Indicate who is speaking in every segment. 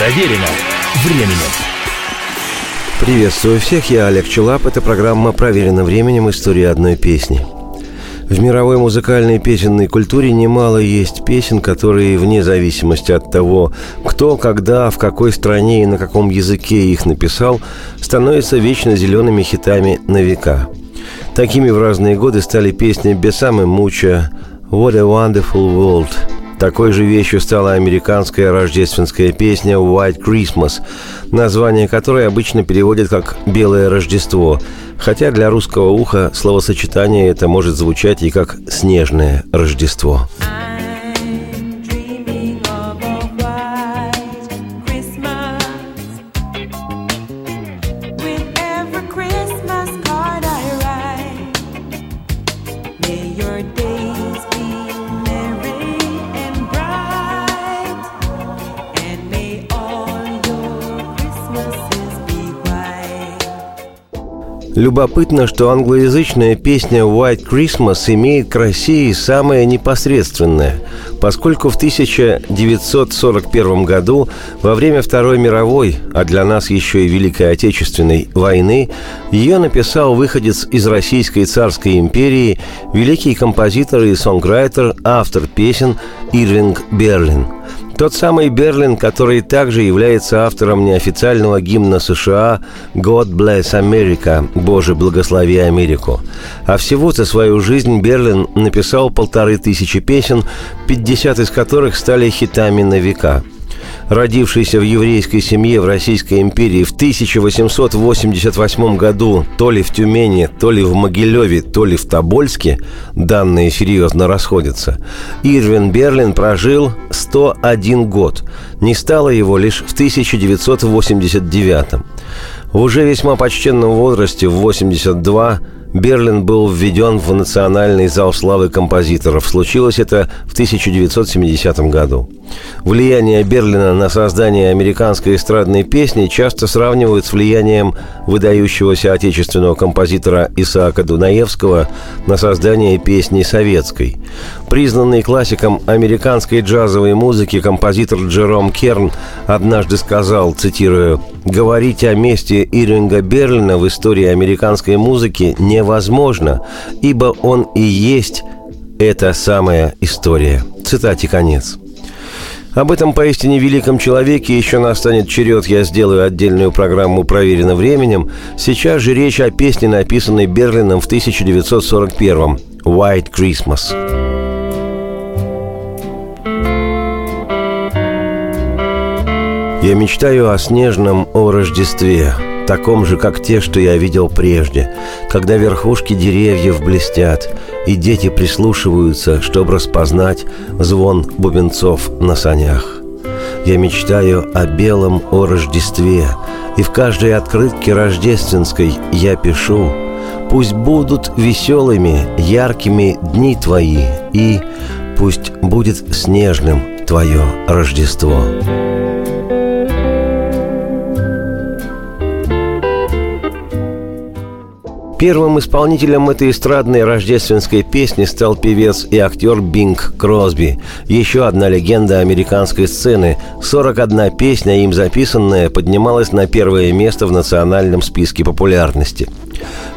Speaker 1: Проверено временем.
Speaker 2: Приветствую всех, я Олег Челап. Это программа «Проверено временем. История одной песни». В мировой музыкальной песенной культуре немало есть песен, которые, вне зависимости от того, кто, когда, в какой стране и на каком языке их написал, становятся вечно зелеными хитами на века. Такими в разные годы стали песни Бесамы Муча «What a Wonderful World», такой же вещью стала американская рождественская песня «White Christmas», название которой обычно переводят как «Белое Рождество», хотя для русского уха словосочетание это может звучать и как «Снежное Рождество». Любопытно, что англоязычная песня «White Christmas» имеет к России самое непосредственное, поскольку в 1941 году, во время Второй мировой, а для нас еще и Великой Отечественной войны, ее написал выходец из Российской царской империи, великий композитор и сонграйтер, автор песен Ирвинг Берлин – тот самый Берлин, который также является автором неофициального гимна США «God bless America» – «Боже, благослови Америку». А всего за свою жизнь Берлин написал полторы тысячи песен, 50 из которых стали хитами на века – родившийся в еврейской семье в Российской империи в 1888 году то ли в Тюмени, то ли в Могилеве, то ли в Тобольске, данные серьезно расходятся, Ирвин Берлин прожил 101 год. Не стало его лишь в 1989 В уже весьма почтенном возрасте, в 82 Берлин был введен в Национальный зал славы композиторов. Случилось это в 1970 году. Влияние Берлина на создание американской эстрадной песни часто сравнивают с влиянием выдающегося отечественного композитора Исаака Дунаевского на создание песни советской. Признанный классиком американской джазовой музыки композитор Джером Керн однажды сказал, цитирую, «Говорить о месте Иринга Берлина в истории американской музыки невозможно, ибо он и есть эта самая история». Цитате конец. Об этом поистине великом человеке еще настанет черед, я сделаю отдельную программу «Проверено временем». Сейчас же речь о песне, написанной Берлином в 1941-м «White Christmas». Я мечтаю о снежном, о Рождестве, таком же, как те, что я видел прежде, когда верхушки деревьев блестят, и дети прислушиваются, чтобы распознать звон бубенцов на санях. Я мечтаю о белом о Рождестве, и в каждой открытке рождественской я пишу «Пусть будут веселыми, яркими дни твои, и пусть будет снежным твое Рождество». Первым исполнителем этой эстрадной рождественской песни стал певец и актер Бинг Кросби. Еще одна легенда американской сцены. 41 песня, им записанная, поднималась на первое место в национальном списке популярности.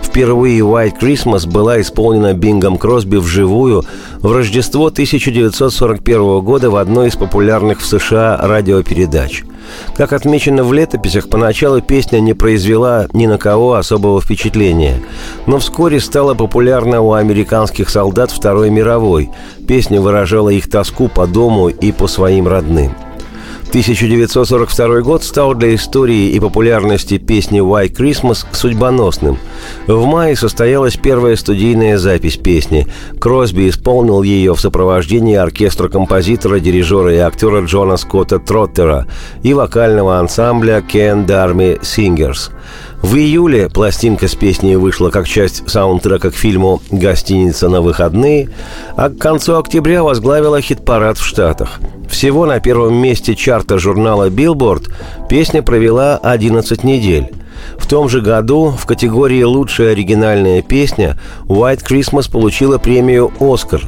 Speaker 2: Впервые «White Christmas» была исполнена Бингом Кросби вживую в Рождество 1941 года в одной из популярных в США радиопередач – как отмечено в летописях, поначалу песня не произвела ни на кого особого впечатления, но вскоре стала популярна у американских солдат Второй мировой. Песня выражала их тоску по дому и по своим родным. 1942 год стал для истории и популярности песни «White Christmas» судьбоносным. В мае состоялась первая студийная запись песни. Кросби исполнил ее в сопровождении оркестра композитора, дирижера и актера Джона Скотта Троттера и вокального ансамбля Ken Darmy Singers – в июле пластинка с песней вышла как часть саундтрека к фильму «Гостиница на выходные», а к концу октября возглавила хит-парад в Штатах. Всего на первом месте чарта журнала Billboard песня провела 11 недель. В том же году в категории «Лучшая оригинальная песня» White Christmas получила премию «Оскар».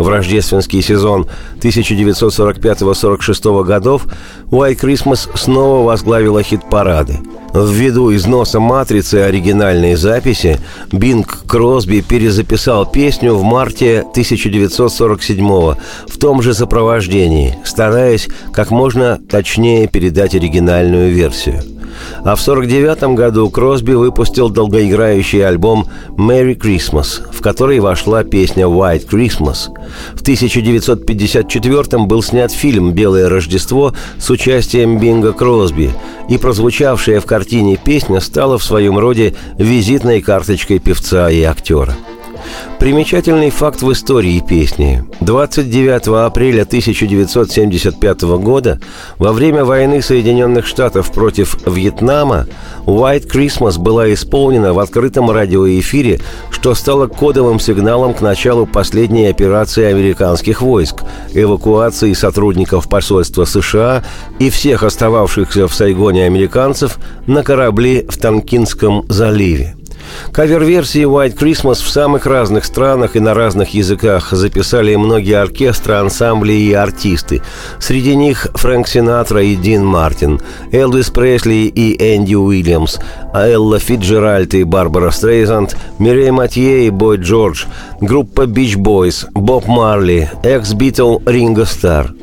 Speaker 2: В рождественский сезон 1945-46 годов White Christmas снова возглавила хит-парады. Ввиду износа матрицы оригинальной записи, Бинг Кросби перезаписал песню в марте 1947 в том же сопровождении, стараясь как можно точнее передать оригинальную версию – а в 1949 году Кросби выпустил долгоиграющий альбом «Merry Christmas», в который вошла песня «White Christmas». В 1954 был снят фильм «Белое Рождество» с участием Бинга Кросби, и прозвучавшая в картине песня стала в своем роде визитной карточкой певца и актера – Примечательный факт в истории песни. 29 апреля 1975 года, во время войны Соединенных Штатов против Вьетнама, «White Christmas» была исполнена в открытом радиоэфире, что стало кодовым сигналом к началу последней операции американских войск – эвакуации сотрудников посольства США и всех остававшихся в Сайгоне американцев на корабли в Танкинском заливе – Кавер-версии White Christmas в самых разных странах и на разных языках записали многие оркестры, ансамбли и артисты. Среди них Фрэнк Синатра и Дин Мартин, Элвис Пресли и Энди Уильямс, Элла Фицджеральд и Барбара Стрейзанд, Мирей Матье и Бой Джордж, группа Beach Boys, Боб Марли, экс-битл Ринго Стар –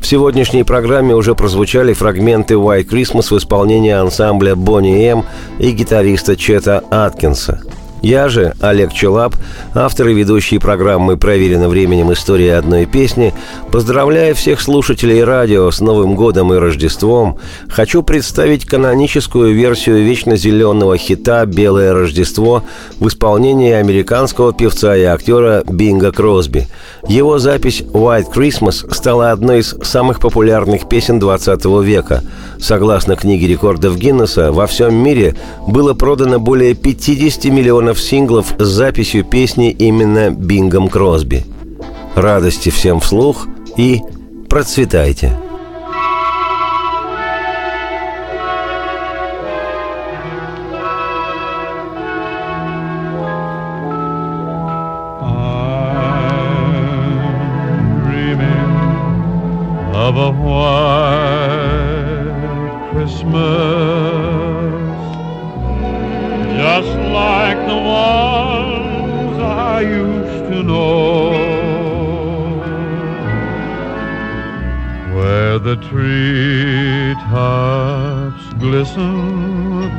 Speaker 2: в сегодняшней программе уже прозвучали фрагменты «White Christmas» в исполнении ансамбля Boney M и гитариста Чета Аткинса – я же, Олег Челап, автор и ведущий программы «Проверено временем. История одной песни», поздравляя всех слушателей радио с Новым годом и Рождеством, хочу представить каноническую версию вечно зеленого хита «Белое Рождество» в исполнении американского певца и актера Бинга Кросби. Его запись «White Christmas» стала одной из самых популярных песен 20 века. Согласно книге рекордов Гиннесса, во всем мире было продано более 50 миллионов миллионов синглов с записью песни именно Бингом Кросби. Радости всем вслух и процветайте! Treetops glisten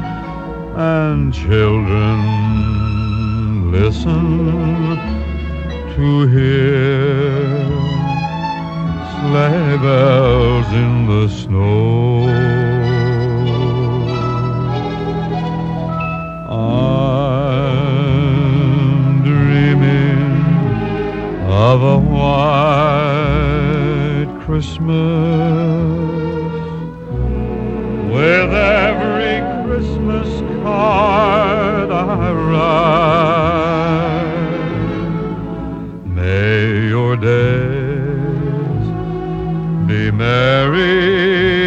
Speaker 2: and children listen to hear sleigh bells in the snow. I'm dreaming of a white Christmas with every Christmas card I write. May your days be merry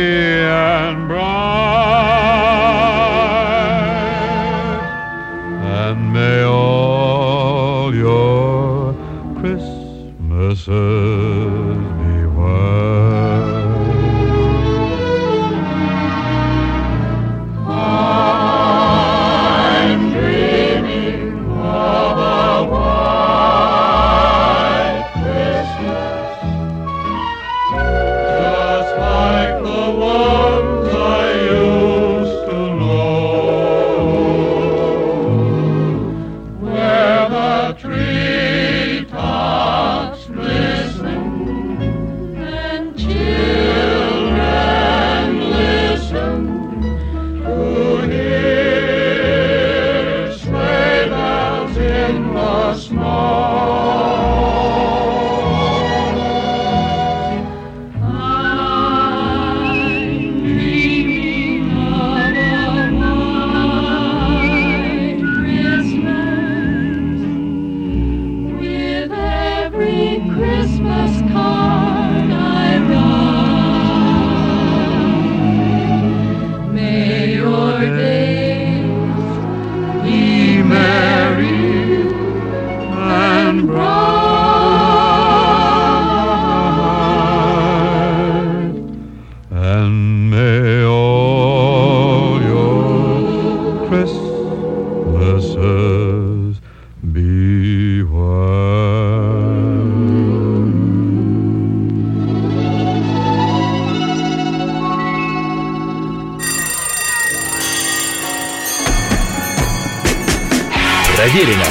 Speaker 1: Проверено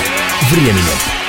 Speaker 1: временем.